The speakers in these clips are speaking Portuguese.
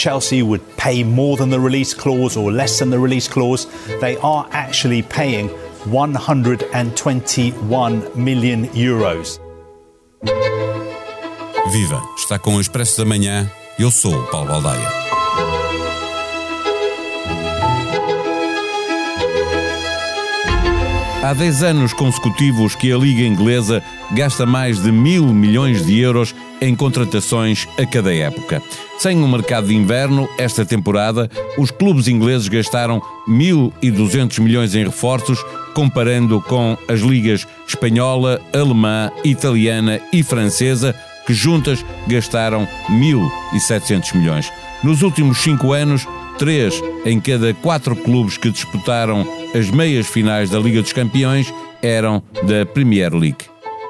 Chelsea would pay more than the release clause or less than the release clause. They are actually paying 121 million euros. Viva! Está com o Expresso da Manhã. Eu sou o Paulo Baldaia. Há 10 anos consecutivos que a Liga Inglesa gasta mais de mil milhões de euros em contratações a cada época. Sem o mercado de inverno, esta temporada, os clubes ingleses gastaram 1.200 milhões em reforços, comparando com as ligas espanhola, alemã, italiana e francesa, que juntas gastaram 1.700 milhões. Nos últimos cinco anos, três em cada quatro clubes que disputaram as meias finais da Liga dos Campeões eram da Premier League.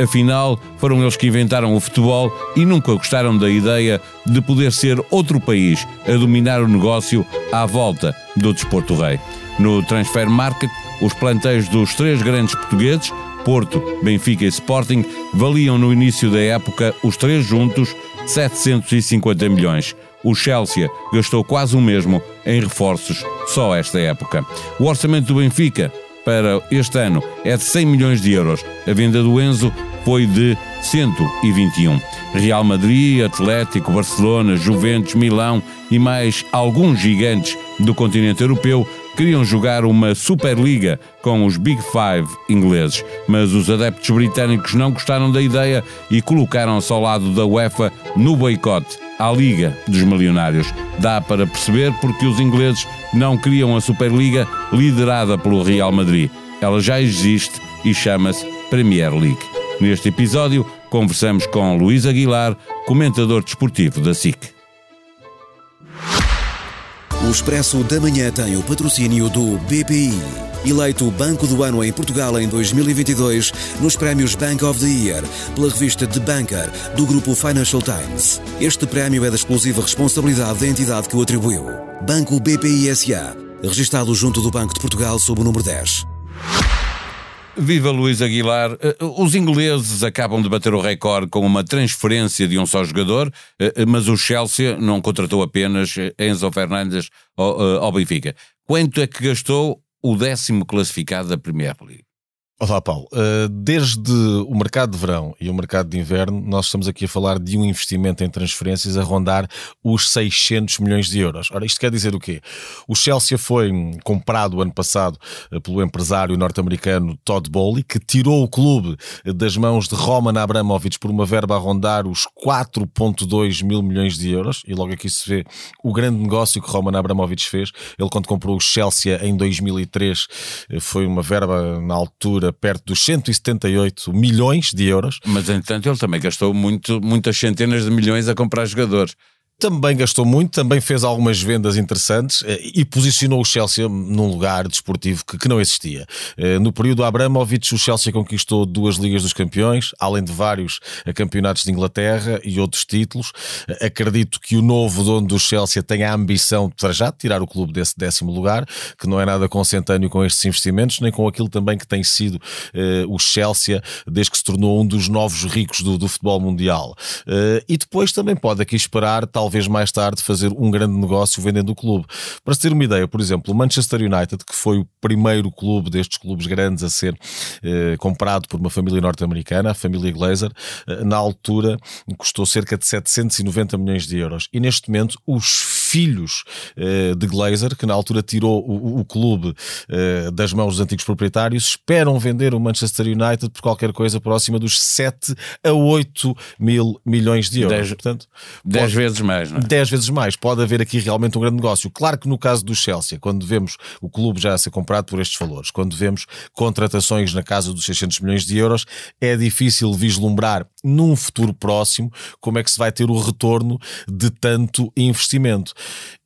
Afinal, foram eles que inventaram o futebol e nunca gostaram da ideia de poder ser outro país a dominar o negócio à volta do desporto rei. No Transfer Market, os plantéis dos três grandes portugueses, Porto, Benfica e Sporting, valiam no início da época, os três juntos, 750 milhões. O Chelsea gastou quase o mesmo em reforços só esta época. O orçamento do Benfica para este ano é de 100 milhões de euros. A venda do Enzo foi de 121. Real Madrid, Atlético, Barcelona, Juventus, Milão e mais alguns gigantes do continente europeu queriam jogar uma Superliga com os Big Five ingleses, mas os adeptos britânicos não gostaram da ideia e colocaram-se ao lado da UEFA no boicote à Liga dos Milionários. Dá para perceber porque os ingleses não queriam a Superliga liderada pelo Real Madrid. Ela já existe e chama-se Premier League. Neste episódio, conversamos com Luís Aguilar, comentador desportivo da SIC. O Expresso da Manhã tem o patrocínio do BPI. Eleito Banco do Ano em Portugal em 2022 nos prémios Bank of the Year pela revista The Banker do grupo Financial Times. Este prémio é da exclusiva responsabilidade da entidade que o atribuiu. Banco BPI SA, registado junto do Banco de Portugal sob o número 10. Viva Luís Aguilar. Eh, os ingleses acabam de bater o recorde com uma transferência de um só jogador, eh, eh, mas o Chelsea não contratou apenas Enzo Fernandes ao Benfica. Quanto é que gastou o décimo classificado da Premier League? Olá, Paulo. Uh, desde o mercado de verão e o mercado de inverno, nós estamos aqui a falar de um investimento em transferências a rondar os 600 milhões de euros. Ora, isto quer dizer o quê? O Chelsea foi comprado ano passado uh, pelo empresário norte-americano Todd Bowley, que tirou o clube das mãos de Roman Abramovich por uma verba a rondar os 4,2 mil milhões de euros. E logo aqui se vê o grande negócio que Roman Abramovich fez. Ele, quando comprou o Chelsea em 2003, uh, foi uma verba na altura perto dos 178 milhões de euros. Mas, entanto, ele também gastou muito, muitas centenas de milhões a comprar jogadores também gastou muito, também fez algumas vendas interessantes eh, e posicionou o Chelsea num lugar desportivo que, que não existia. Eh, no período Abramovich, o Chelsea conquistou duas Ligas dos Campeões, além de vários eh, campeonatos de Inglaterra e outros títulos. Acredito que o novo dono do Chelsea tenha a ambição, para já, de tirar o clube desse décimo lugar, que não é nada consentâneo com estes investimentos, nem com aquilo também que tem sido o Chelsea desde que se tornou um dos novos ricos do, do futebol mundial. e depois também pode aqui esperar, tal talvez mais tarde fazer um grande negócio vendendo o clube. Para se ter uma ideia, por exemplo, o Manchester United, que foi o primeiro clube destes clubes grandes a ser eh, comprado por uma família norte-americana, a família Glazer, eh, na altura custou cerca de 790 milhões de euros. E neste momento, os filhos uh, de Glazer, que na altura tirou o, o clube uh, das mãos dos antigos proprietários, esperam vender o Manchester United por qualquer coisa próxima dos 7 a 8 mil milhões de euros. 10, Portanto, 10 vezes mais, não é? 10 vezes mais. Pode haver aqui realmente um grande negócio. Claro que no caso do Chelsea, quando vemos o clube já a ser comprado por estes valores, quando vemos contratações na casa dos 600 milhões de euros, é difícil vislumbrar num futuro próximo como é que se vai ter o retorno de tanto investimento.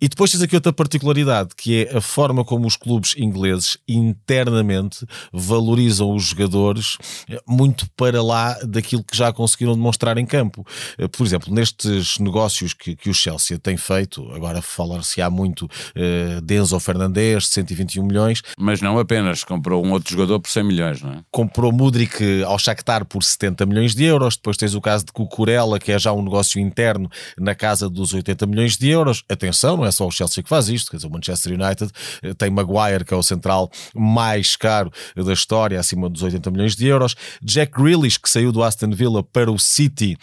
E depois tens aqui outra particularidade, que é a forma como os clubes ingleses internamente valorizam os jogadores eh, muito para lá daquilo que já conseguiram demonstrar em campo. Eh, por exemplo, nestes negócios que, que o Chelsea tem feito, agora falar-se-á muito uh, de Enzo Fernandes, 121 milhões. Mas não apenas, comprou um outro jogador por 100 milhões, não é? Comprou Mudrik ao Shakhtar por 70 milhões de euros, depois tens o caso de Cucurella, que é já um negócio interno na casa dos 80 milhões de euros. Atenção atenção, não é só o Chelsea que faz isto, quer dizer, o Manchester United tem Maguire, que é o central mais caro da história, acima dos 80 milhões de euros. Jack Grealish, que saiu do Aston Villa para o City,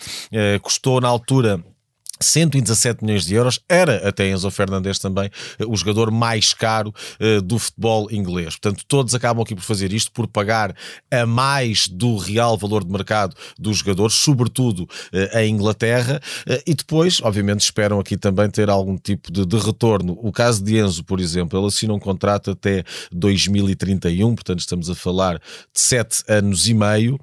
custou na altura 117 milhões de euros, era até Enzo Fernandes também eh, o jogador mais caro uh, do futebol inglês. Portanto, todos acabam aqui por fazer isto, por pagar a mais do real valor de mercado dos jogadores, sobretudo uh, Inglaterra, uh, e depois, obviamente, esperam aqui também ter algum tipo de, de, retorno. O caso de Enzo, por exemplo, ele assina um contrato até 2031, portanto, estamos a falar de 7 anos e meio.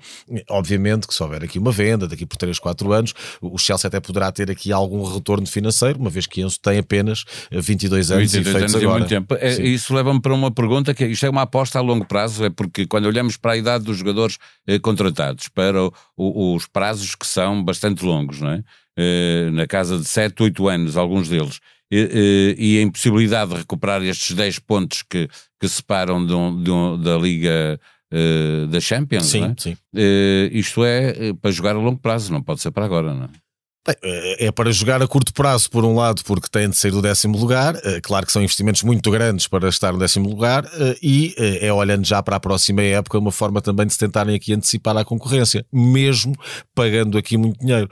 Obviamente que se houver aqui uma venda, daqui por 3, 4 anos, o Chelsea até poderá ter aqui algo algum retorno financeiro, uma vez que Enzo tem apenas 22 anos 22 e feitos anos agora. muito tempo. É, isso leva-me para uma pergunta que é, isto é uma aposta a longo prazo, é porque quando olhamos para a idade dos jogadores eh, contratados, para o, o, os prazos que são bastante longos, não é? Eh, na casa de 7, 8 anos, alguns deles, e, e a impossibilidade de recuperar estes 10 pontos que, que separam de um, de um, da Liga uh, da Champions, sim, é? sim. Isto é para jogar a longo prazo, não pode ser para agora, não é? É, é para jogar a curto prazo, por um lado, porque tem de sair do décimo lugar. É, claro que são investimentos muito grandes para estar no décimo lugar, é, e é olhando já para a próxima época uma forma também de se tentarem aqui antecipar a concorrência, mesmo pagando aqui muito dinheiro.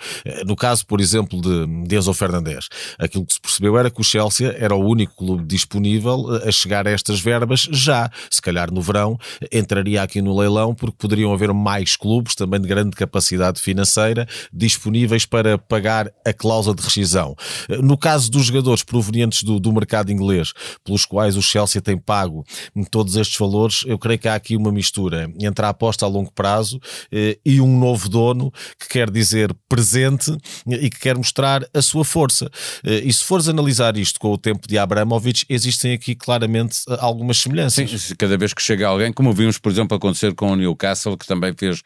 No caso, por exemplo, de, de Enzo Fernandes, aquilo que se percebeu era que o Chelsea era o único clube disponível a chegar a estas verbas já. Se calhar no verão entraria aqui no leilão, porque poderiam haver mais clubes também de grande capacidade financeira disponíveis para pagar pagar a cláusula de rescisão. No caso dos jogadores provenientes do, do mercado inglês, pelos quais o Chelsea tem pago todos estes valores, eu creio que há aqui uma mistura entre a aposta a longo prazo eh, e um novo dono que quer dizer presente e que quer mostrar a sua força. Eh, e se fores analisar isto com o tempo de Abramovich, existem aqui claramente eh, algumas semelhanças. Sim, cada vez que chega alguém, como vimos, por exemplo, acontecer com o Newcastle, que também fez eh,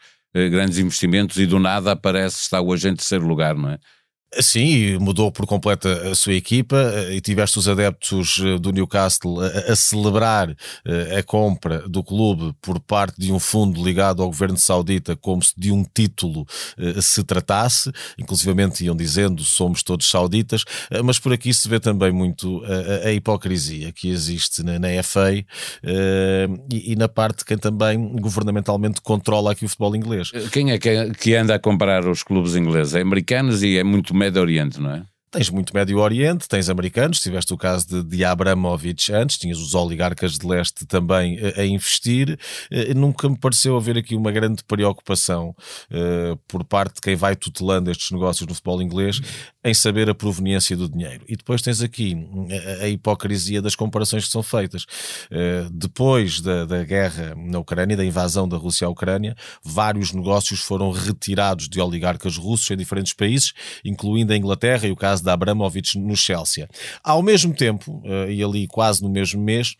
grandes investimentos e do nada aparece, está hoje em terceiro lugar, não é? Sim, mudou por completo a sua equipa eh, e tiveste os adeptos eh, do Newcastle a, a, celebrar a compra do clube por parte de um fundo ligado ao governo saudita como se de um título se tratasse, inclusivamente iam dizendo somos todos sauditas, mas por aqui se vê também muito a, a hipocrisia que existe na, na FA e, e, na parte de quem também governamentalmente controla aqui o futebol inglês. Quem é que, que anda a comparar os clubes ingleses? É americanos e é muito Médio Oriente, não é? Tens muito Médio Oriente, tens americanos, tiveste o caso de, de Abramovich antes, tinhas os oligarcas de leste também a, a investir. Uh, nunca me pareceu haver aqui uma grande preocupação uh, por parte de quem vai tutelando estes negócios no futebol inglês em saber a proveniência do dinheiro. E depois tens aqui a, a hipocrisia das comparações que são feitas. Uh, depois da, da guerra na Ucrânia, da invasão da Rússia à Ucrânia, vários negócios foram retirados de oligarcas russos em diferentes países, incluindo a Inglaterra e o caso da Abramovich no Chelsea. Ao mesmo tempo, uh, e ali quase no mesmo mês,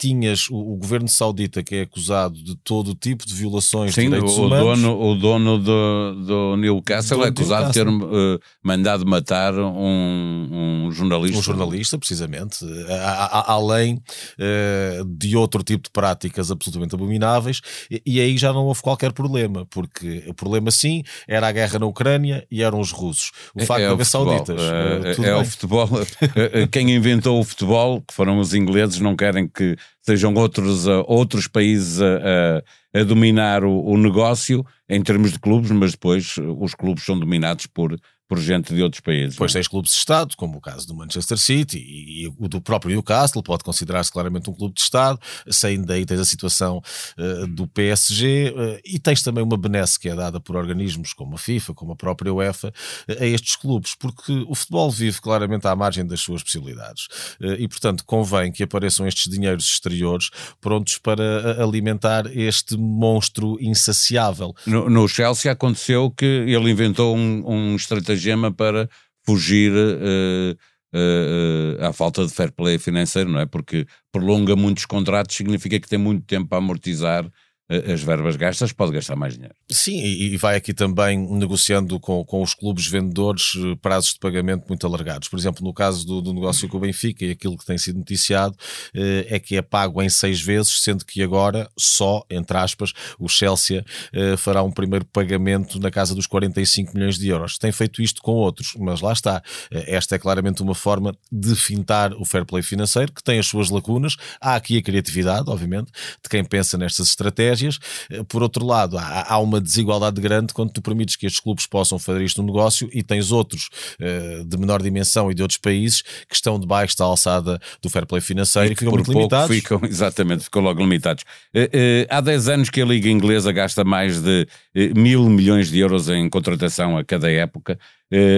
tinhas o, o, governo saudita que é acusado de todo tipo de violações Sim, de direitos o humanos. Dono, o dono do, do Newcastle do é acusado Newcastle. de ter uh, mandado matar um, um, jornalista. Um jornalista, precisamente. A, a, além uh, de outro tipo de práticas absolutamente abomináveis. E, e, aí já não houve qualquer problema, porque o problema sim era a guerra na Ucrânia e eram os russos. O é, facto é de haver sauditas. Uh, é, o futebol. Quem inventou o futebol, que foram os ingleses, não querem que sejam outros, uh, outros países a, a, a dominar o, o, negócio em termos de clubes, mas depois os clubes são dominados por, por gente de outros países. Depois é? tens clubes de Estado, como o caso do Manchester City e, e o do próprio Newcastle, pode considerar-se claramente um clube de Estado. Saindo daí tens a situação uh, do PSG uh, e tens também uma benesse que é dada por organismos como a FIFA, como a própria UEFA, uh, a estes clubes, porque o futebol vive claramente à margem das suas possibilidades. e, portanto, convém que apareçam estes dinheiros exteriores prontos para alimentar este monstro insaciável. No, no Chelsea aconteceu que ele inventou um, um estratégia gema para fugir uh, uh, à falta de fair play financeiro, não é? Porque prolonga muitos contratos, significa que tem muito tempo a amortizar as verbas gastas, pode gastar mais dinheiro. Sim, e vai aqui também negociando com, com os clubes vendedores eh, prazos de pagamento muito alargados. Por exemplo, no caso do, do negócio com o Benfica, e aquilo que tem sido noticiado eh, é que é pago em seis vezes, sendo que agora só, entre aspas, o Chelsea eh, fará um primeiro pagamento na casa dos 45 milhões de euros. Tem feito isto com outros, mas lá está. Esta é claramente uma forma de fintar o fair play financeiro, que tem as suas lacunas. Há aqui a criatividade, obviamente, de quem pensa nestas estratégias. Por outro lado, há, há uma desigualdade grande quando tu permites que estes clubes possam fazer isto no negócio e tens outros uh, de menor dimensão e de outros países que estão debaixo da alçada do fair play financeiro e, que ficam muito limitados. Ficam, exatamente, ficam logo limitados. Uh, há 10 anos que a Liga Inglesa gasta mais de mil milhões de euros em contratação a cada época.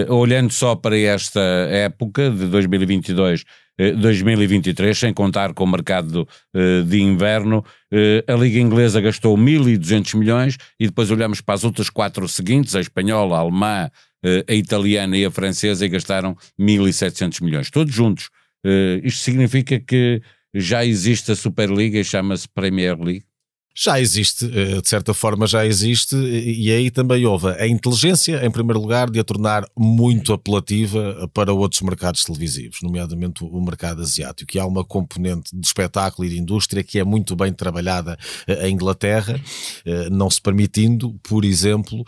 olhando só para esta época de 2022 2023, sem contar com o mercado de inverno, a Liga Inglesa gastou 1.200 milhões e depois olhamos para as outras quatro seguintes, a espanhola, a alemã, a italiana e a francesa, e gastaram 1.700 milhões, todos juntos. Isto significa que já existe a Superliga e chama-se Premier League? Já existe, eh, de certa forma já existe, e aí também houve a inteligência, em primeiro lugar, de a tornar muito apelativa para outros mercados televisivos, nomeadamente o mercado asiático, que há uma componente de espetáculo e de indústria que é muito bem trabalhada eh, em Inglaterra, não se permitindo, por exemplo,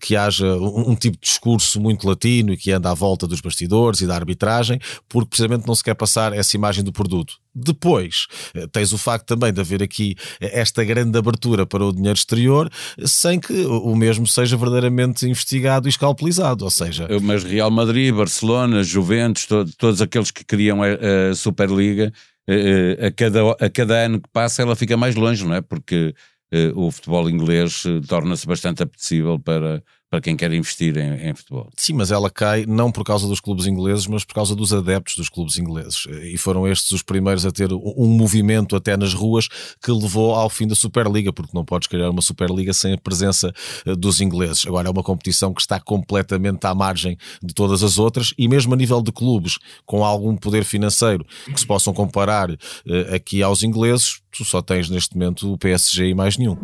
que haja um tipo de discurso muito latino e que anda à volta dos bastidores e da arbitragem, porque precisamente não se quer passar essa imagem do produto. Depois, tens o facto também de haver aqui esta grande abertura para o dinheiro exterior sem que o mesmo seja verdadeiramente investigado e escalpelizado, ou seja... Mas Real Madrid, Barcelona, Juventus, to todos aqueles que queriam a, a Superliga, eh, eh, a cada, a cada ano que passa ela fica mais longe, não é? Porque eh, o futebol inglês torna-se bastante apetecível para, para quem quer investir em, em, futebol. Sim, mas ela cai não por causa dos clubes ingleses, mas por causa dos adeptos dos clubes ingleses. E foram estes os primeiros a ter um movimento até nas ruas que levou ao fim da Superliga, porque não podes criar uma Superliga sem a presença eh, dos ingleses. Agora é uma competição que está completamente à margem de todas as outras e mesmo a nível de clubes com algum poder financeiro que se possam comparar eh, aqui aos ingleses, tu só tens neste momento o PSG e mais nenhum.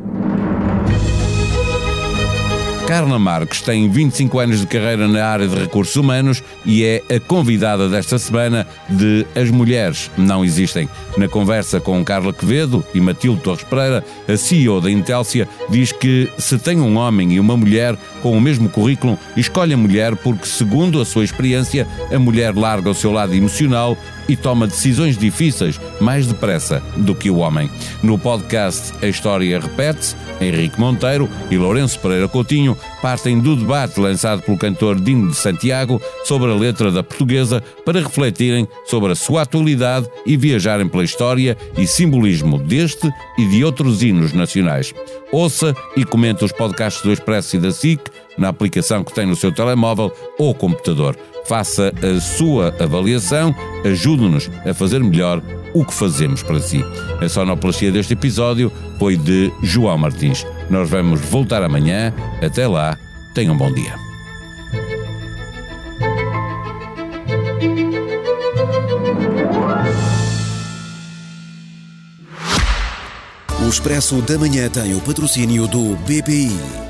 Carla Marques tem 25 anos de carreira na área de recursos humanos e é a convidada desta semana de As Mulheres Não Existem. Na conversa com Carla Quevedo e Matilde Torres Pereira, a CEO da Intelcia diz que se tem um homem e uma mulher com o mesmo currículo, escolhe a mulher porque, segundo a sua experiência, a mulher larga o seu lado emocional e toma decisões difíceis mais depressa do que o homem. No podcast A História Repete-se, Henrique Monteiro e Lourenço Pereira Coutinho partem do debate lançado pelo cantor Dino de Santiago sobre a letra da portuguesa para refletirem sobre a sua atualidade e viajarem pela história e simbolismo deste e de outros hinos nacionais. Ouça e comente os podcasts do Expresso e da SIC na aplicação que tem no seu telemóvel ou computador. Faça a sua avaliação, ajude-nos a fazer melhor o que fazemos para si. A sonoplastia deste episódio foi de João Martins. Nós vamos voltar amanhã. Até lá, tenham um bom dia. O Expresso da Manhã tem o patrocínio do BPI